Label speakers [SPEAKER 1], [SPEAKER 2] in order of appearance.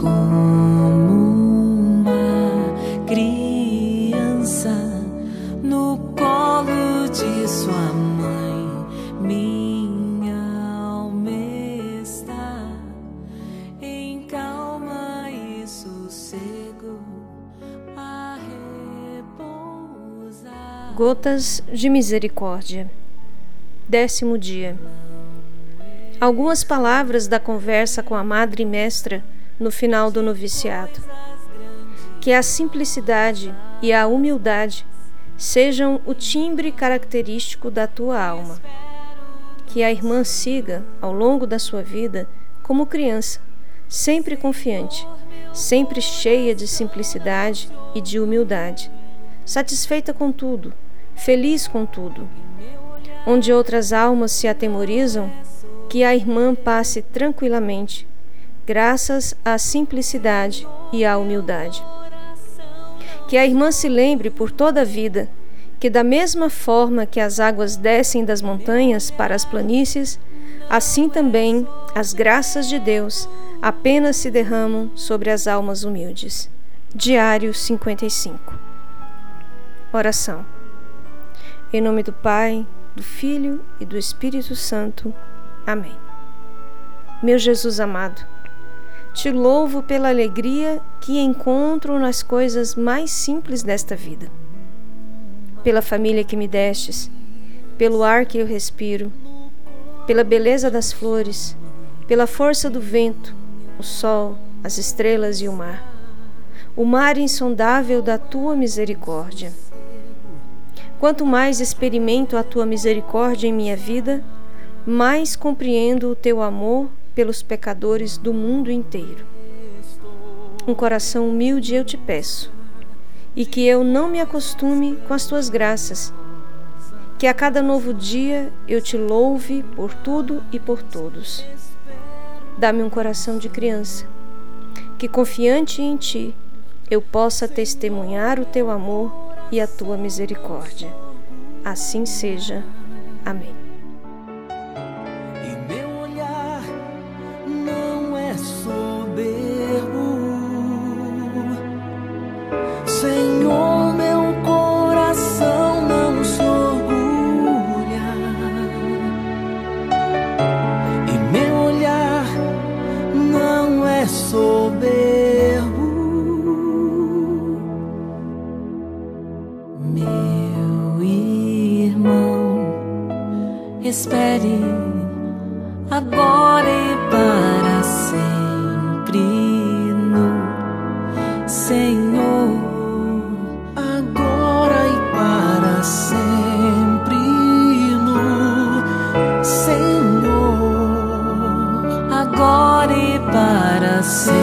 [SPEAKER 1] como uma criança no colo de sua mãe. Minha alma está em calma e sossego a.
[SPEAKER 2] Gotas de Misericórdia. Décimo dia. Algumas palavras da conversa com a Madre Mestra no final do noviciado. Que a simplicidade e a humildade sejam o timbre característico da tua alma. Que a irmã siga, ao longo da sua vida, como criança, sempre confiante, sempre cheia de simplicidade e de humildade, satisfeita com tudo, feliz com tudo. Onde outras almas se atemorizam, que a irmã passe tranquilamente, graças à simplicidade e à humildade. Que a irmã se lembre por toda a vida que, da mesma forma que as águas descem das montanhas para as planícies, assim também as graças de Deus apenas se derramam sobre as almas humildes. Diário 55 Oração Em nome do Pai, do Filho e do Espírito Santo. Amém. Meu Jesus amado, te louvo pela alegria que encontro nas coisas mais simples desta vida. Pela família que me destes, pelo ar que eu respiro, pela beleza das flores, pela força do vento, o sol, as estrelas e o mar. O mar insondável da tua misericórdia. Quanto mais experimento a tua misericórdia em minha vida, mais compreendo o teu amor pelos pecadores do mundo inteiro. Um coração humilde eu te peço, e que eu não me acostume com as tuas graças, que a cada novo dia eu te louve por tudo e por todos. Dá-me um coração de criança, que confiante em ti eu possa testemunhar o teu amor e a tua misericórdia. Assim seja. Amém.
[SPEAKER 1] Espere agora e para sempre no Senhor. Agora e para sempre no Senhor. Agora e para sempre.